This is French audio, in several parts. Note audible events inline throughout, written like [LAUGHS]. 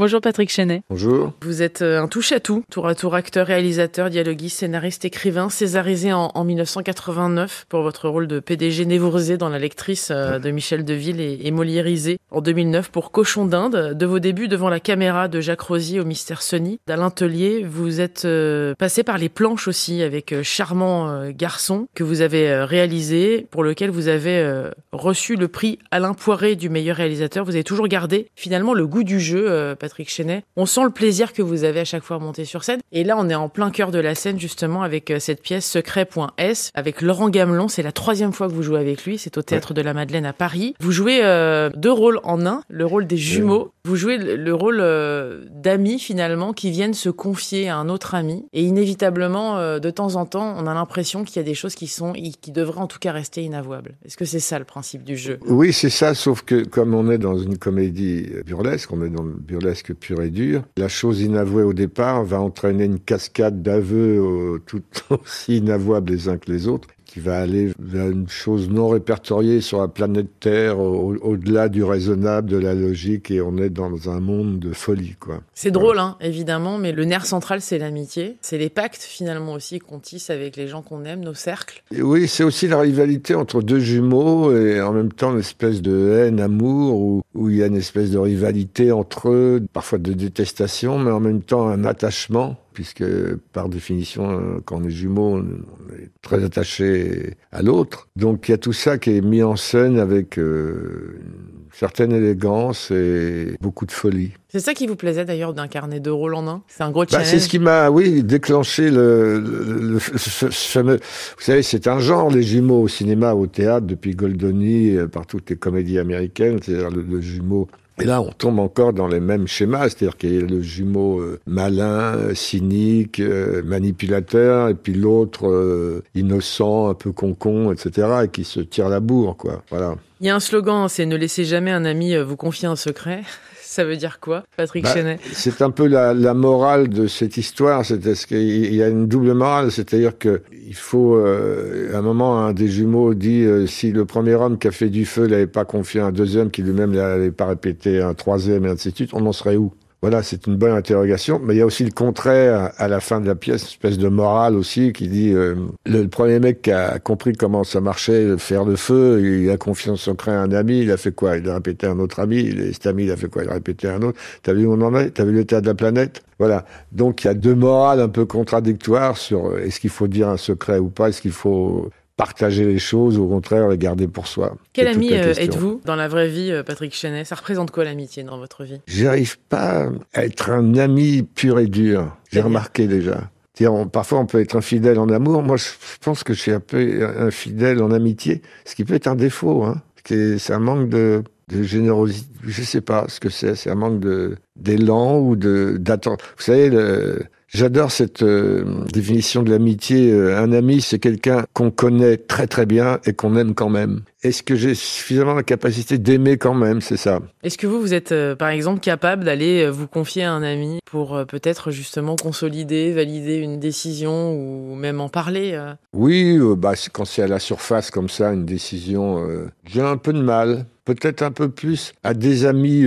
Bonjour Patrick Chenet. Bonjour. Vous êtes euh, un touche-à-tout, tour à tour acteur, réalisateur, dialoguiste, scénariste, écrivain, césarisé en, en 1989 pour votre rôle de PDG névourisé dans La lectrice euh, de Michel Deville et, et Moliérisé en 2009 pour Cochon d'Inde. De vos débuts devant la caméra de Jacques Rosier au Mystère Sony, d'Alain Tellier, vous êtes euh, passé par les planches aussi avec Charmant Garçon que vous avez réalisé, pour lequel vous avez reçu le prix Alain Poiré du meilleur réalisateur. Vous avez toujours gardé finalement le goût du jeu, euh, Patrick Chenet. On sent le plaisir que vous avez à chaque fois à monter sur scène. Et là, on est en plein cœur de la scène justement avec euh, cette pièce Secret.s avec Laurent Gamelon. C'est la troisième fois que vous jouez avec lui. C'est au Théâtre de la Madeleine à Paris. Vous jouez euh, deux rôles en un, le rôle des jumeaux. Vous jouez le, le rôle euh, d'amis finalement qui viennent se confier à un autre ami. Et inévitablement, euh, de temps en temps, on a l'impression qu'il y a des choses qui sont, qui devraient en tout cas rester inavouables. Est-ce que c'est ça le principe du jeu? Oui, c'est ça, sauf que comme on est dans une comédie burlesque, on est dans le burlesque pur et dur, la chose inavouée au départ va entraîner une cascade d'aveux euh, tout [LAUGHS] aussi inavouables les uns que les autres qui va aller vers une chose non répertoriée sur la planète Terre, au- au-delà du raisonnable, de la logique, et on est dans un monde de folie, quoi. C'est drôle, hein, évidemment, mais le nerf central, c'est l'amitié. C'est les pactes, finalement, aussi, qu'on tisse avec les gens qu'on aime, nos cercles. Et oui, c'est aussi la rivalité entre deux jumeaux et en même temps une espèce de haine, amour, où, où il y a une espèce de rivalité entre eux, parfois de détestation, mais en même temps un attachement, puisque par définition, euh, quand on est jumeaux, très attaché à l'autre. Donc il y a tout ça qui est mis en scène avec euh, une certaine élégance et beaucoup de folie. C'est ça qui vous plaisait, d'ailleurs, d'incarner deux rôles en un? C'est un gros Bah, challenge. c'est ce qui m'a, oui, déclenché le, le- le- ce, ce fameux. Vous savez, c'est un genre les jumeaux au cinéma, au théâtre depuis Goldoni, euh, par toutes les comédies américaines, c'est-à-dire le, le jumeau. Et là, on tombe encore dans les mêmes schémas, c'est-à-dire qu'il y a le jumeau euh, malin, cynique, euh, manipulateur, et puis l'autre euh, innocent, un peu concon, etc., et qui se tire la bourre, quoi. Voilà. Il y a un slogan, c'est ne laissez jamais un ami vous confier un secret. Ça veut dire quoi, Patrick Bah, Chenet? C'est un peu la, la morale de cette histoire. Qu'il y a une double morale, c'est-à-dire que il faut, euh, à un moment, un des jumeaux dit euh, si le premier homme qui a fait du feu n'avait pas confié à un deuxième, qui lui-même n'avait pas répété un troisième, et ainsi de suite, on en serait où? Voilà, c'est une bonne interrogation. Mais il y a aussi le contraire à la fin de la pièce, une espèce de morale aussi qui dit euh, le, premier mec qui a compris comment ça marchait, faire le feu, il a confié en à un ami, il a fait quoi? Il a répété à un autre ami, et cet ami il a fait quoi? Il a répété à un autre. T'as vu où on en est? T'as vu l'état de la planète? Voilà. Donc il y a deux morales un peu contradictoires sur euh, est-ce qu'il faut dire un secret ou pas? Est-ce qu'il faut partager les choses ou au contraire les garder pour soi Quel ami euh, êtes-vous dans la vraie vie, euh, Patrick Chenet? Ça représente quoi l'amitié dans votre vie? J'arrive pas à être un ami pur et dur. J'ai remarqué déjà. On- parfois, on peut être infidèle en amour. Moi, je pense que je suis un peu infidèle en amitié, ce qui peut être un défaut. Hein. C'est un manque de, de générosité. Je sais pas ce que c'est. C'est un manque d'élan ou de d'attente. Vous savez, le- j'adore cette euh, définition de l'amitié. Euh, Un ami, c'est quelqu'un qu'on connaît très très bien et qu'on aime quand même. Est-ce que j'ai suffisamment la capacité d'aimer quand même? C'est ça. Est-ce que vous, vous êtes euh, par exemple capable d'aller euh, vous confier à un ami pour euh, peut-être justement consolider, valider une décision ou même en parler Oui, bah, quand c'est à la surface comme ça, une décision, euh, j'ai un peu de mal. Peut-être un peu plus à des amis.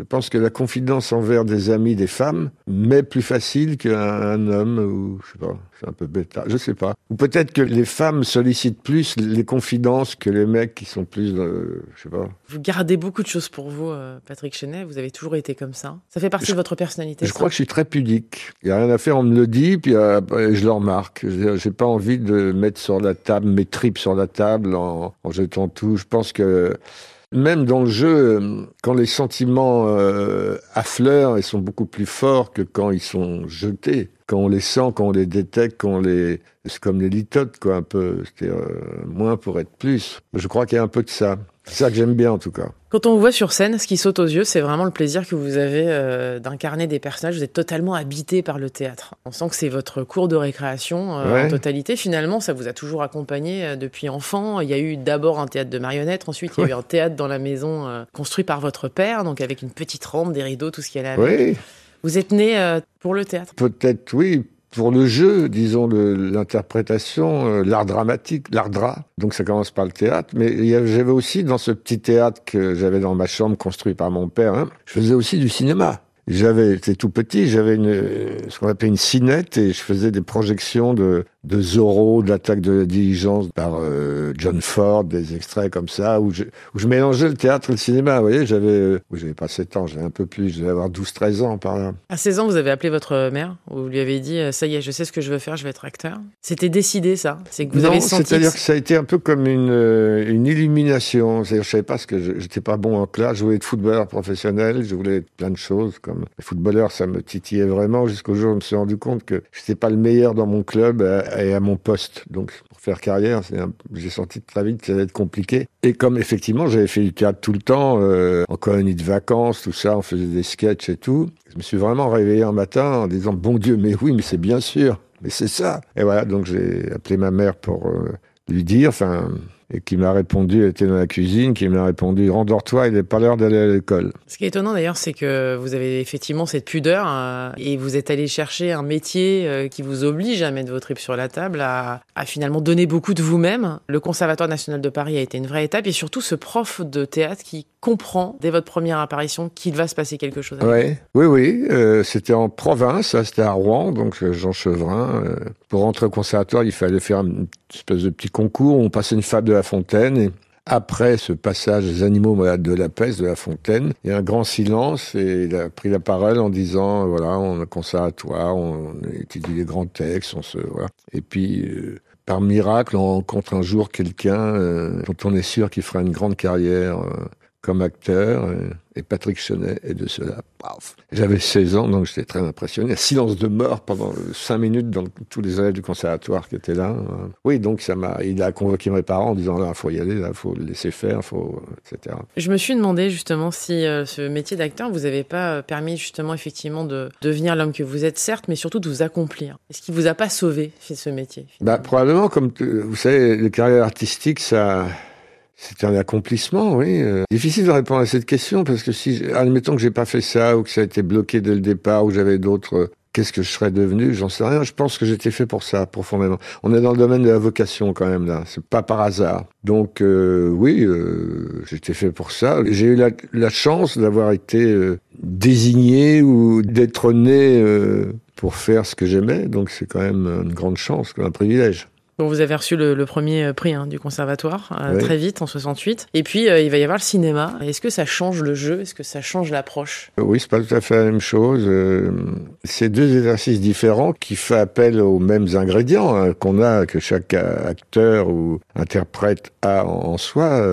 Je pense que la confidence envers des amis, des femmes, m'est plus facile qu'un un homme ou je sais pas, c'est un peu bêta, je sais pas. Ou peut-être que les femmes sollicitent plus les confidences que les mecs qui sont plus, euh, je sais pas. Vous gardez beaucoup de choses pour vous, euh, Patrick Chenet. Vous avez toujours été comme ça. Ça fait partie Je- de votre personnalité. Je ça. crois que je suis très pudique. Il y a rien à faire, on me le dit, puis euh, je le remarque. J'ai pas envie de mettre sur la table mes tripes sur la table en, en jetant tout. Je pense que même dans le jeu, euh, quand les sentiments euh, affleurent, ils sont beaucoup plus forts que quand ils sont jetés. Quand on les sent, quand on les détecte, quand on les... C'est comme les litotes, quoi, un peu. C'est-à-dire, euh, moins pour être plus. Je crois qu'il y a un peu de ça. C'est ça que j'aime bien, en tout cas. Quand on vous voit sur scène, ce qui saute aux yeux, c'est vraiment le plaisir que vous avez euh, d'incarner des personnages. Vous êtes totalement habité par le théâtre. On sent que c'est votre cours de récréation euh, Ouais. en totalité. Finalement, ça vous a toujours accompagné euh, depuis enfant. Il y a eu d'abord un théâtre de marionnettes, ensuite il y a eu un théâtre dans la maison construit par votre père, donc avec une petite rampe, des rideaux, tout ce qu'il y a là. Oui. Vous êtes né pour le théâtre. Peut-être, oui, pour le jeu, disons, l'interprétation, euh, l'art dramatique, l'art dra. Donc ça commence par le théâtre. Mais j'avais aussi, dans ce petit théâtre que j'avais dans ma chambre, construit par mon père, hein, je faisais aussi du cinéma. j'avais, j'étais tout petit, j'avais une, ce qu'on appelait une cinette et je faisais des projections de, de Zorro, de l'attaque de la diligence par euh, John Ford, des extraits comme ça, où je, où je mélangeais le théâtre et le cinéma. Vous voyez, j'avais, euh, j'avais pas 7 ans, j'avais un peu plus, je devais avoir 12-13 ans par là. À 16 ans, vous avez appelé votre mère, vous lui avez dit, euh, ça y est, je sais ce que je veux faire, je vais être acteur. C'était décidé, ça? C'est que vous non, avez senti. c'est-à-dire que ça a été un peu comme une, une illumination. C'est-à-dire, je savais pas ce que je- j'étais pas bon en classe, je voulais être footballeur professionnel, je voulais être plein de choses. Comme le footballeur, ça me titillait vraiment jusqu'au jour où je me suis rendu compte que j'étais pas le meilleur dans mon club à- et à mon poste. Donc, pour faire carrière, j'ai senti très vite que ça allait être compliqué. Et comme effectivement, j'avais fait du théâtre tout le temps, euh, en colonie de vacances, tout ça, on faisait des sketchs et tout. Je me suis vraiment réveillé un matin en disant, bon Dieu, mais oui, mais c'est bien sûr, mais c'est ça. Et voilà, donc j'ai appelé ma mère pour euh, lui dire, enfin, et qui m'a répondu, elle était dans la cuisine, qui m'a répondu, rendors-toi, il n'est pas l'heure d'aller à l'école. Ce qui est étonnant d'ailleurs, c'est que vous avez effectivement cette pudeur euh, et vous êtes allé chercher un métier euh, qui vous oblige à mettre vos tripes sur la table, à, à finalement donner beaucoup de vous-même. Le Conservatoire national de Paris a été une vraie étape et surtout ce prof de théâtre qui comprend dès votre première apparition qu'il va se passer quelque chose. Ouais. Oui, oui, euh, c'était en province, c'était à Rouen, donc Jean Chevrin. pour rentrer au conservatoire, il fallait faire une espèce de petit concours, on passait une fable de La Fontaine, et après ce passage des animaux malades de la peste de La Fontaine, il y a un grand silence, et il a pris la parole en disant, voilà, on est conservatoire, on étudie les grands textes, on se... Voilà. Et puis... euh, par miracle, on rencontre un jour quelqu'un euh, dont on est sûr qu'il fera une grande carrière euh, comme acteur, euh, et Patrick Chenet est de cela. Paf. J'avais 16 ans, donc j'étais très impressionné. Silence de mort pendant 5 minutes dans tous les élèves du conservatoire qui étaient là. Euh, Oui, donc ça m'a, il a convoqué mes parents en disant là, faut y aller, là, faut le laisser faire, faut, etc. Je me suis demandé justement si euh, ce métier d'acteur vous avait pas euh, permis justement effectivement de devenir l'homme que vous êtes certes, mais surtout de vous accomplir. Est-ce qu'il vous a pas sauvé ce métier Bah, probablement, comme vous savez, les carrières artistiques, ça, c'est un accomplissement, oui. Euh, difficile de répondre à cette question parce que si, admettons que j'ai pas fait ça ou que ça a été bloqué dès le départ ou j'avais d'autres, euh, qu'est-ce que je serais devenu? J'en sais rien. Je pense que j'étais fait pour ça profondément. On est dans le domaine de la vocation quand même là. C'est pas par hasard. Donc euh, oui, euh, j'étais fait pour ça. J'ai eu la, la chance d'avoir été désigné ou d'être né pour faire ce que j'aimais. Donc c'est quand même une grande chance, un privilège. Vous avez reçu le, le premier euh, prix hein, du conservatoire euh, Oui. très vite en 68. Et puis euh, il va y avoir le cinéma. Est-ce que ça change le jeu? Est-ce que ça change l'approche? Oui, c'est pas tout à fait la même chose. Euh, C'est deux exercices différents qui font appel aux mêmes ingrédients hein, qu'on a, que chaque acteur ou interprète a en, en soi.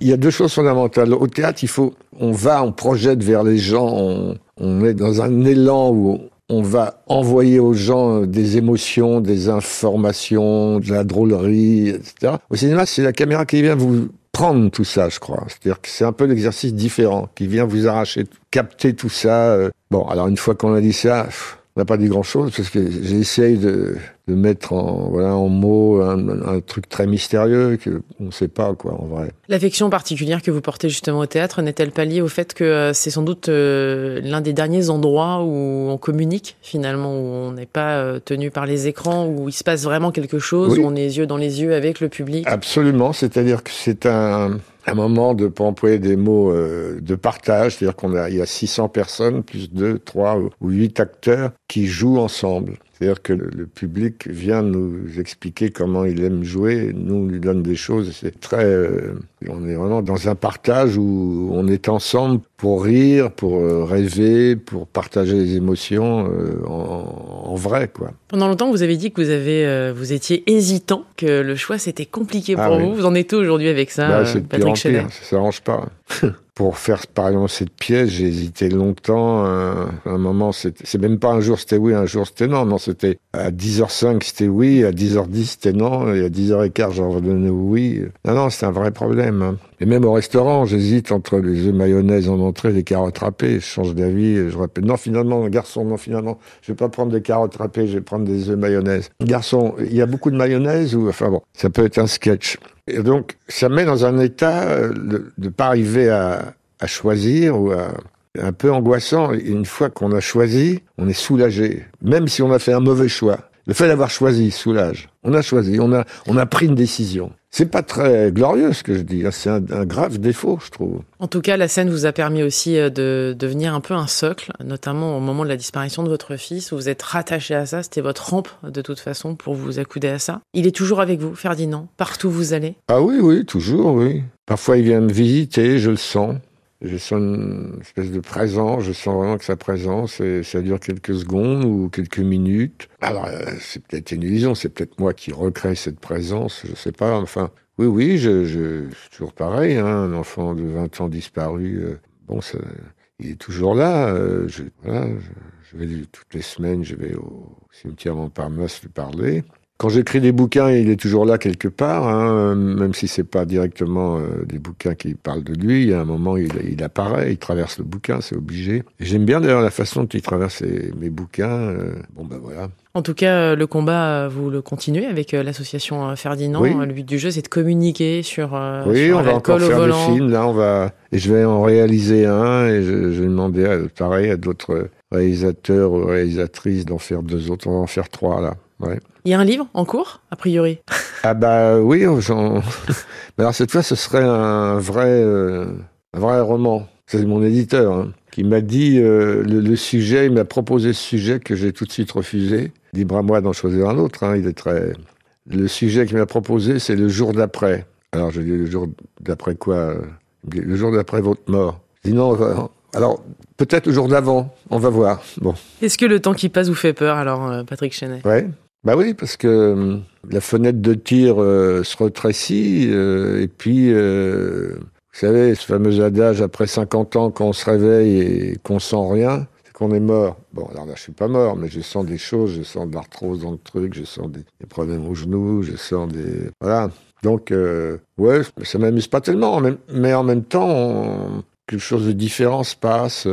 Il y a deux choses fondamentales. Au théâtre, il faut, on va, on projette vers les gens, on, on est dans un élan où on va envoyer aux gens euh, des émotions, des informations, de la drôlerie, etc. Au cinéma, c'est la caméra qui vient vous prendre tout ça, je crois. C'est-à-dire que c'est un peu l'exercice différent, qui vient vous arracher, capter tout ça. euh. Bon, alors une fois qu'on a dit ça, on n'a pas dit grand-chose, parce que j'ai essayé de, de mettre en, voilà, en mots un, un truc très mystérieux que on ne sait pas, quoi, en vrai. L'affection particulière que vous portez justement au théâtre n'est-elle pas liée au fait que euh, c'est sans doute euh, l'un des derniers endroits où on communique finalement, où on n'est pas euh, tenu par les écrans, où il se passe vraiment quelque chose, Oui. où on est yeux dans les yeux avec le public? Absolument, c'est-à-dire que c'est un, un moment de, pour employer des mots, euh, de partage, c'est-à-dire qu'on a, il y a 600 personnes, plus 2, 3 ou, ou 8 acteurs qui jouent ensemble. C'est-à-dire que le, public vient nous expliquer comment il aime jouer, nous on lui donne des choses, c'est très, euh, on est vraiment dans un partage où on est ensemble pour rire, pour euh, rêver, pour partager les émotions euh, en, en vrai, quoi. Pendant longtemps, vous avez dit que vous avez, euh, vous étiez hésitant, que le choix c'était compliqué pour Ah oui. vous. Vous en êtes aujourd'hui avec ça, Bah, Patrick pire, ça s'arrange pas. [LAUGHS] Pour faire par exemple cette pièce, j'ai hésité longtemps. Un, un moment, c'est même pas un jour c'était oui, un jour c'était non. Non, c'était à 10h05 c'était oui, à 10h10 c'était non, et à 10h15 j'en redonnais oui. Non, non, c'est un vrai problème. hein. Et même au restaurant, j'hésite entre les œufs mayonnaise en entrée et les carottes râpées. Je change d'avis, je rappelle. Non, finalement, garçon, non, finalement, je vais pas prendre des carottes râpées, je vais prendre des œufs mayonnaise. Garçon, il y a beaucoup de mayonnaise ou, enfin bon, ça peut être un sketch. Et donc, ça met dans un état euh, de ne pas arriver à, choisir ou à, un peu angoissant. Une fois qu'on a choisi, on est soulagé, même si on a fait un mauvais choix. Le fait d'avoir choisi soulage. On a choisi, on a, on a pris une décision. C'est pas très glorieux ce que je dis. C'est un, grave défaut, je trouve. En tout cas, la scène vous a permis aussi euh, de devenir un peu un socle, notamment au moment de la disparition de votre fils, où vous êtes rattaché à ça. C'était votre rampe, de toute façon, pour vous accouder à ça. Il est toujours avec vous, Ferdinand, partout où vous allez? Ah oui, oui, toujours, oui. Parfois, il vient me visiter, je le sens. Je sens une espèce de présence, je sens vraiment que sa présence, ça dure quelques secondes ou quelques minutes. Alors, euh, c'est peut-être une illusion, c'est peut-être moi qui recrée cette présence, je sais pas. Enfin, oui, oui, je, toujours pareil, hein, un enfant de 20 ans disparu, euh, bon, il est toujours là. Euh, je, voilà, je, vais toutes les semaines, je vais au cimetière Montparnasse lui parler. Quand j'écris des bouquins, il est toujours là quelque part, hein, même si c'est pas directement euh, des bouquins qui parlent de lui. Il y a un moment, il, il apparaît, il traverse le bouquin, c'est obligé. J'aime bien d'ailleurs la façon dont il traverse mes bouquins. Euh, bon ben voilà. En tout cas, euh, le combat, vous le continuez avec l'association Ferdinand. Le but du jeu, c'est de communiquer sur. oui, on va encore faire des films. Là, on va et je vais en réaliser un et je, je vais demander, à, pareil, à d'autres réalisateurs ou réalisatrices d'en faire deux autres. On va en faire trois là. Ouais. Il y a un livre en cours, a priori? Ah bah oui, [LAUGHS] Mais alors cette fois, ce serait un vrai, euh, un vrai roman. C'est mon éditeur hein, qui m'a dit euh, le, sujet, il m'a proposé ce sujet que j'ai tout de suite refusé. Libre à moi d'en choisir un autre. Hein, il est très. Le sujet qu'il m'a proposé, c'est le jour d'après. Alors je dis le jour d'après quoi Le jour d'après votre mort. Je dis non. Euh, alors peut-être le jour d'avant. On va voir. Bon. Est-ce que le temps qui passe vous fait peur alors, Patrick Chenet? Ouais. Bah oui, parce que euh, la fenêtre de tir euh, se rétrécit, euh, et puis, vous savez, ce fameux adage, après 50 ans, quand on se réveille et qu'on sent rien, c'est qu'on est mort. Bon, alors là, je suis pas mort, mais je sens des choses, je sens de l'arthrose dans le truc, je sens des, problèmes au genou, je sens des... Voilà. Donc, ouais, ça m'amuse pas tellement, mais en même temps, quelque chose de différent se passe.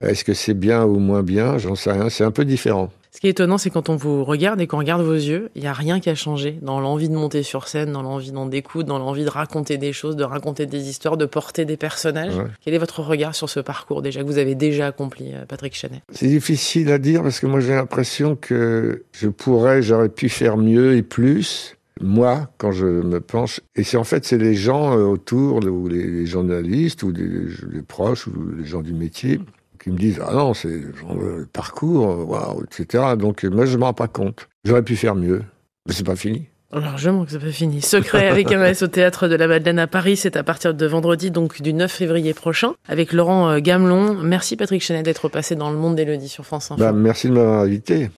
Est-ce que c'est bien ou moins bien J'en sais rien, c'est un peu différent. Ce qui est étonnant, c'est quand on vous regarde et qu'on regarde vos yeux, il n'y a rien qui a changé dans l'envie de monter sur scène, dans l'envie d'en découdre, dans l'envie de raconter des choses, de raconter des histoires, de porter des personnages. Quel est votre regard sur ce parcours déjà que vous avez déjà accompli, euh, Patrick Chanet C'est difficile à dire parce que moi j'ai l'impression que je pourrais, j'aurais pu faire mieux et plus. Moi, quand je me penche, et c'est en fait c'est les gens euh, autour, ou les, journalistes, ou les proches, ou les gens du métier, qui me disent ah non c'est le parcours waouh etc donc moi je me rends pas compte j'aurais pu faire mieux mais c'est pas fini Largement que c'est pas fini. Secret avec MS au théâtre de la Madeleine à Paris, c'est à partir de vendredi, donc du 9 février prochain, avec Laurent euh, Gamelon. Merci Patrick Chenet d'être passé dans le monde d'Elodie sur France Info. Bah, merci de m'avoir invité.